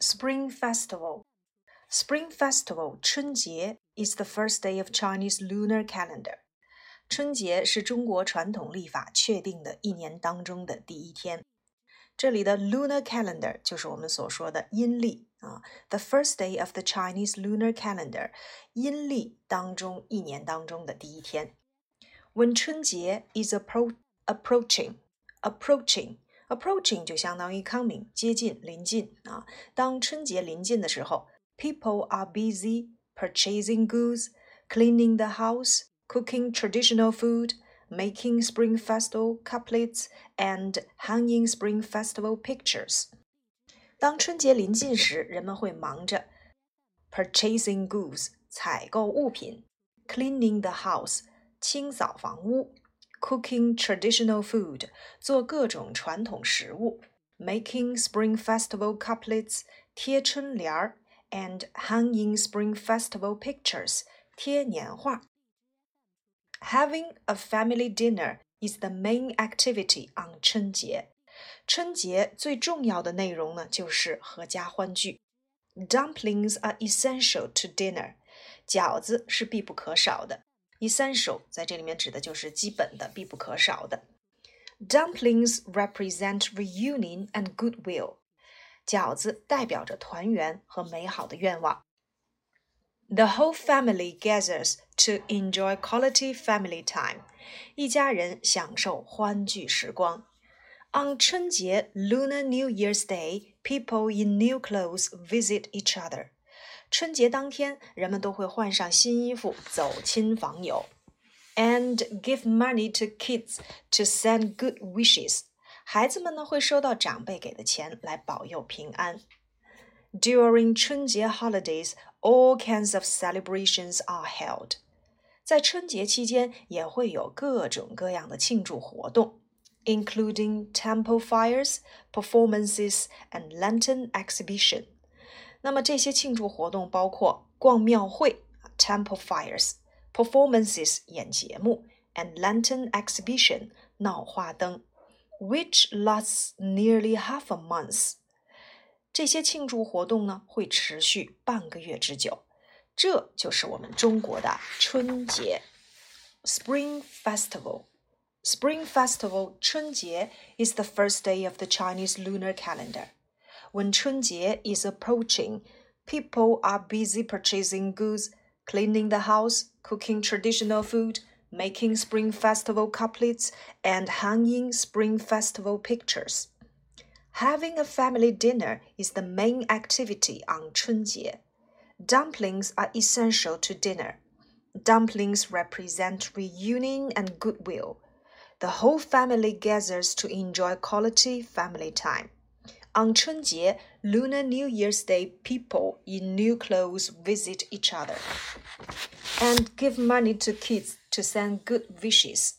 Spring Festival. Spring Festival 春节 is the first day of Chinese lunar calendar. 春节是中国传统历法确定的一年当中的第一天。这里的 lunar calendar 就是我们所说的阴历啊。The first day of the Chinese lunar calendar，阴历当中一年当中的第一天。When 春节 is appro approaching approaching approaching 就相当于 coming 接近临近啊。当春节临近的时候，people are busy purchasing goods, cleaning the house, cooking traditional food, making Spring Festival couplets, and hanging Spring Festival pictures. 当春节临近时，人们会忙着 purchasing goods 采购物品，cleaning the house 清扫房屋。 cooking traditional food 做各种传统食物，making Spring Festival couplets 贴春联儿，and hanging Spring Festival pictures 贴年画。Having a family dinner is the main activity on 春节。春节最重要的内容呢，就是合家欢聚。Dumplings are essential to dinner。饺子是必不可少的。 essential 在这里面指的就是基本的、必不可少的。Dumplings represent reunion and goodwill。饺子代表着团圆和美好的愿望。The whole family gathers to enjoy quality family time。一家人享受欢聚时光。On 春节 Lunar New Year's Day, people in new clothes visit each other. 春节当天，人们都会换上新衣服走亲访友，and give money to kids to send good wishes。孩子们呢会收到长辈给的钱来保佑平安。During 春节 holidays, all kinds of celebrations are held。在春节期间也会有各种各样的庆祝活动，including temple fires, performances, and lantern exhibition。 那么这些庆祝活动包括逛庙会 （temple fires）、performances 演节目 and lantern exhibition 闹花灯，which lasts nearly half a month。这些庆祝活动呢会持续半个月之久。这就是我们中国的春节 （Spring Festival）。Spring Festival 春节 is the first day of the Chinese lunar calendar. when Chunjie is approaching, people are busy purchasing goods, cleaning the house, cooking traditional food, making Spring Festival couplets, and hanging Spring Festival pictures. Having a family dinner is the main activity on Chunjie. Dumplings are essential to dinner. Dumplings represent reunion and goodwill. The whole family gathers to enjoy quality family time. On Chunjie, Lunar New Year's Day, people in new clothes visit each other and give money to kids to send good wishes.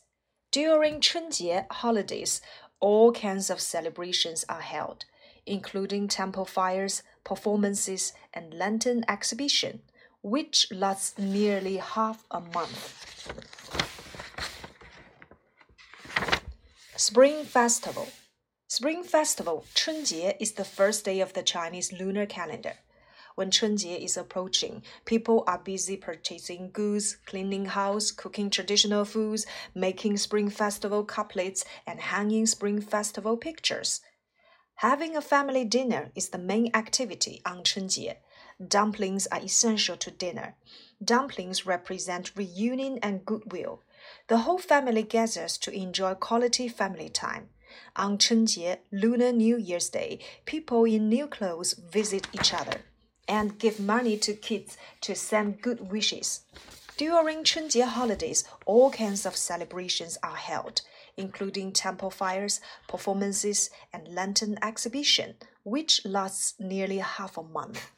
During Chunjie holidays, all kinds of celebrations are held, including temple fires, performances, and lantern exhibition, which lasts nearly half a month. Spring Festival Spring Festival 春节 is the first day of the Chinese lunar calendar. When 春节 is approaching, people are busy purchasing goods, cleaning house, cooking traditional foods, making Spring Festival couplets, and hanging Spring Festival pictures. Having a family dinner is the main activity on 春节. Dumplings are essential to dinner. Dumplings represent reunion and goodwill. The whole family gathers to enjoy quality family time. On Chunjie, Lunar New Year's Day, people in new clothes visit each other and give money to kids to send good wishes. During Chunjie holidays, all kinds of celebrations are held, including temple fires, performances, and lantern exhibition, which lasts nearly half a month.